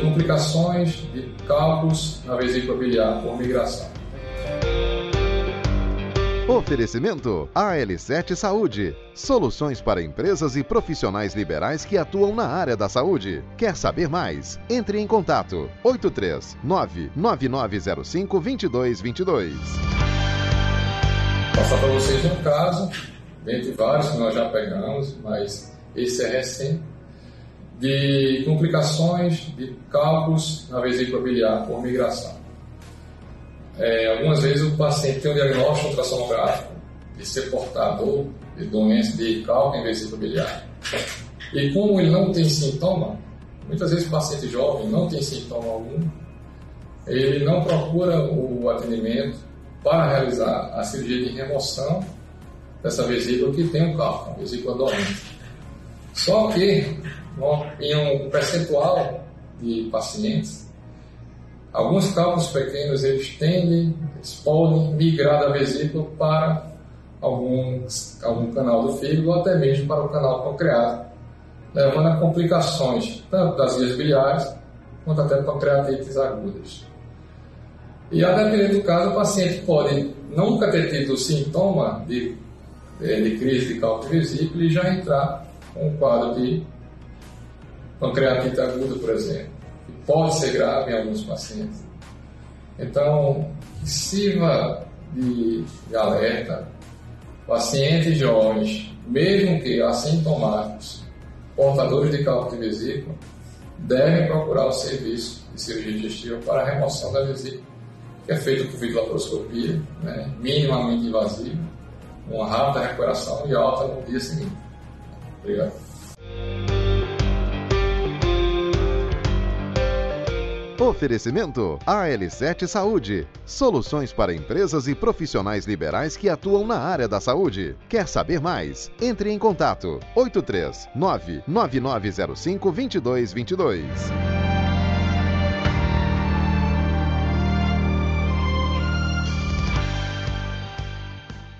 complicações de cálculos na vesícula biliar por migração. Oferecimento AL7 Saúde. Soluções para empresas e profissionais liberais que atuam na área da saúde. Quer saber mais? Entre em contato 83 99905 2222. Vou passar para vocês um caso, dentre vários que nós já pegamos, mas esse é recente, de complicações de cálculos na vesícula biliar por migração. É, algumas vezes o paciente tem um diagnóstico ultrassonográfico de ser portador de doença de cálculo em vesícula biliar. E como ele não tem sintoma, muitas vezes o paciente jovem não tem sintoma algum, ele não procura o atendimento para realizar a cirurgia de remoção dessa vesícula que tem um cálculo, vesícula doente. Só que, em um percentual de pacientes, Alguns cálculos pequenos eles tendem, eles podem migrar da vesícula para algum, algum canal do fígado ou até mesmo para o canal pancreático, levando a complicações tanto das vias biliares quanto até pancreatites agudas. E a depender do caso, o paciente pode nunca ter tido sintoma de, de crise de cálculo de vesícula e já entrar um quadro de pancreatite aguda, por exemplo pode ser grave em alguns pacientes. Então, sirva de, de alerta, pacientes jovens, mesmo que assintomáticos, portadores de cálculo de vesícula, devem procurar o serviço de cirurgia digestiva para a remoção da vesícula, que é feito por videolaparoscopia, né, minimamente invasiva, uma rápida recuperação e alta no dia seguinte. Obrigado. Oferecimento AL7 Saúde. Soluções para empresas e profissionais liberais que atuam na área da saúde. Quer saber mais? Entre em contato 83 99905 2222.